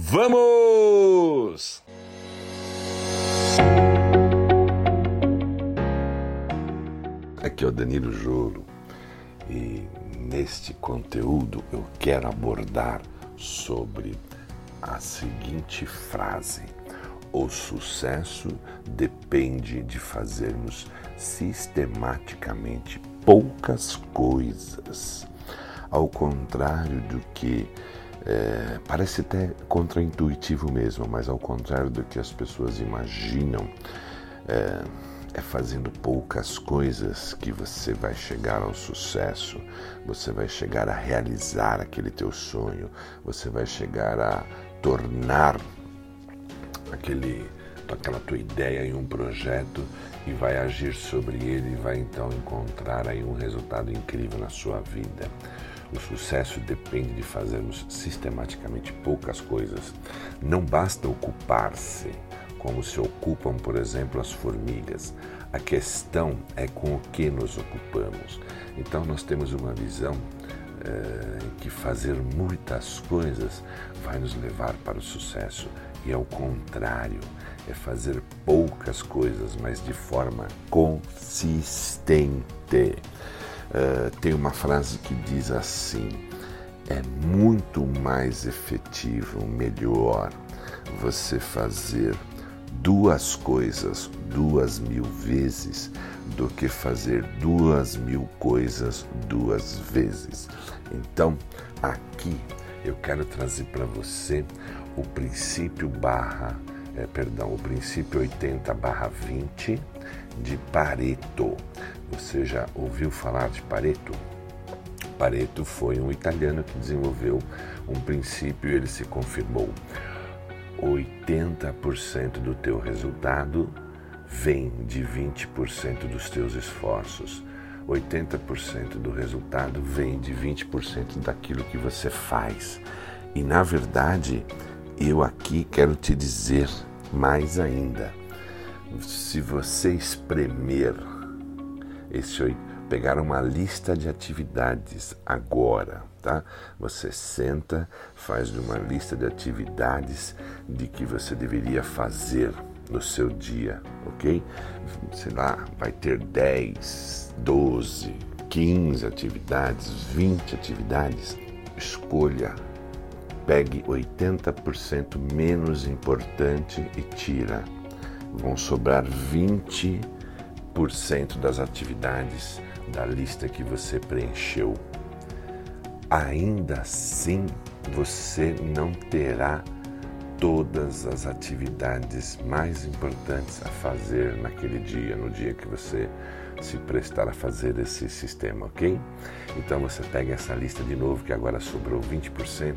Vamos! Aqui é o Danilo Joro e neste conteúdo eu quero abordar sobre a seguinte frase: O sucesso depende de fazermos sistematicamente poucas coisas, ao contrário do que é, parece até contraintuitivo mesmo, mas ao contrário do que as pessoas imaginam, é, é fazendo poucas coisas que você vai chegar ao sucesso, você vai chegar a realizar aquele teu sonho, você vai chegar a tornar aquele, aquela tua ideia em um projeto e vai agir sobre ele e vai então encontrar aí um resultado incrível na sua vida. O sucesso depende de fazermos sistematicamente poucas coisas. Não basta ocupar-se como se ocupam, por exemplo, as formigas. A questão é com o que nos ocupamos. Então, nós temos uma visão é, que fazer muitas coisas vai nos levar para o sucesso. E ao contrário, é fazer poucas coisas, mas de forma consistente. Uh, tem uma frase que diz assim: é muito mais efetivo, melhor você fazer duas coisas duas mil vezes do que fazer duas mil coisas duas vezes. Então, aqui eu quero trazer para você o princípio barra, é, perdão, o princípio 80 barra 20 de Pareto. Você já ouviu falar de Pareto? Pareto foi um italiano que desenvolveu um princípio e ele se confirmou. 80% do teu resultado vem de 20% dos teus esforços. 80% do resultado vem de 20% daquilo que você faz. E na verdade, eu aqui quero te dizer mais ainda. Se você espremer esse pegar uma lista de atividades agora, tá? Você senta, faz uma lista de atividades de que você deveria fazer no seu dia, ok? Sei lá, vai ter 10, 12, 15 atividades, 20 atividades. Escolha, pegue 80% menos importante e tira. Vão sobrar 20% das atividades da lista que você preencheu. Ainda assim, você não terá todas as atividades mais importantes a fazer naquele dia, no dia que você se prestar a fazer esse sistema, ok? Então você pega essa lista de novo, que agora sobrou 20%,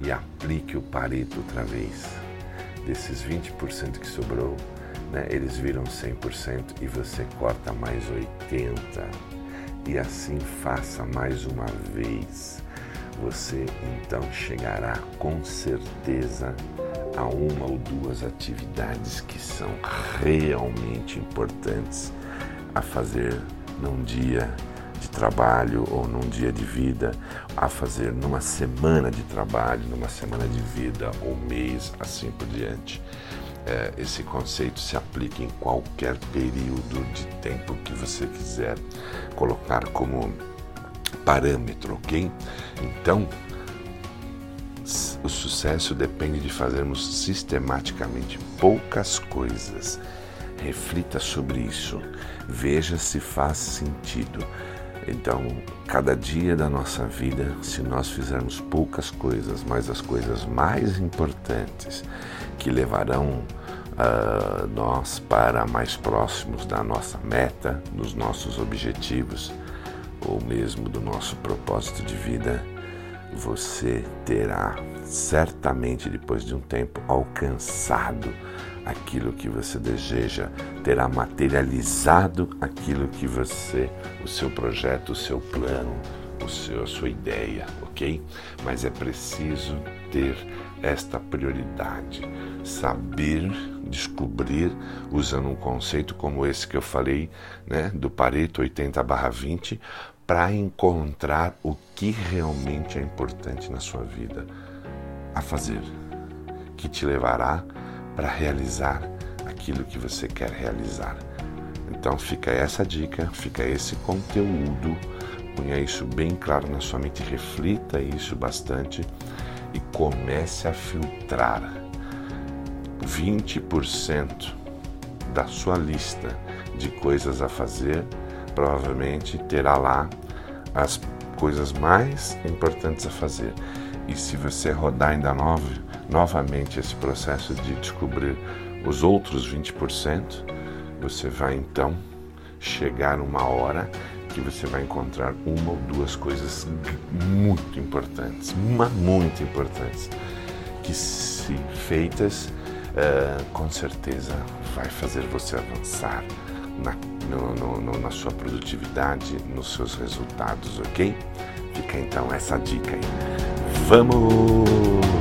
e aplique o Pareto outra vez. Desses 20% que sobrou, né, eles viram 100% e você corta mais 80%. E assim faça mais uma vez. Você então chegará com certeza a uma ou duas atividades que são realmente importantes a fazer num dia de trabalho ou num dia de vida, a fazer numa semana de trabalho, numa semana de vida ou mês, assim por diante. É, esse conceito se aplica em qualquer período de tempo que você quiser colocar como parâmetro, ok? Então, o sucesso depende de fazermos sistematicamente poucas coisas. Reflita sobre isso. Veja se faz sentido. Então, cada dia da nossa vida, se nós fizermos poucas coisas, mas as coisas mais importantes que levarão uh, nós para mais próximos da nossa meta, dos nossos objetivos, ou mesmo do nosso propósito de vida, você terá certamente depois de um tempo alcançado aquilo que você deseja, terá materializado aquilo que você, o seu projeto, o seu plano, o seu, a sua ideia, ok? Mas é preciso ter esta prioridade, saber descobrir, usando um conceito como esse que eu falei, né, do Pareto 80/20, para encontrar o que realmente é importante na sua vida a fazer. que te levará para realizar aquilo que você quer realizar. Então fica essa dica, fica esse conteúdo, ponha isso bem claro na sua mente, reflita isso bastante e comece a filtrar 20% da sua lista de coisas a fazer, provavelmente terá lá as coisas mais importantes a fazer. E se você rodar ainda novo, novamente esse processo de descobrir os outros 20%, você vai então chegar uma hora que você vai encontrar uma ou duas coisas muito importantes, uma muito importantes, que se feitas, uh, com certeza vai fazer você avançar na, no, no, na sua produtividade, nos seus resultados, ok? Fica então essa dica aí. Vamos!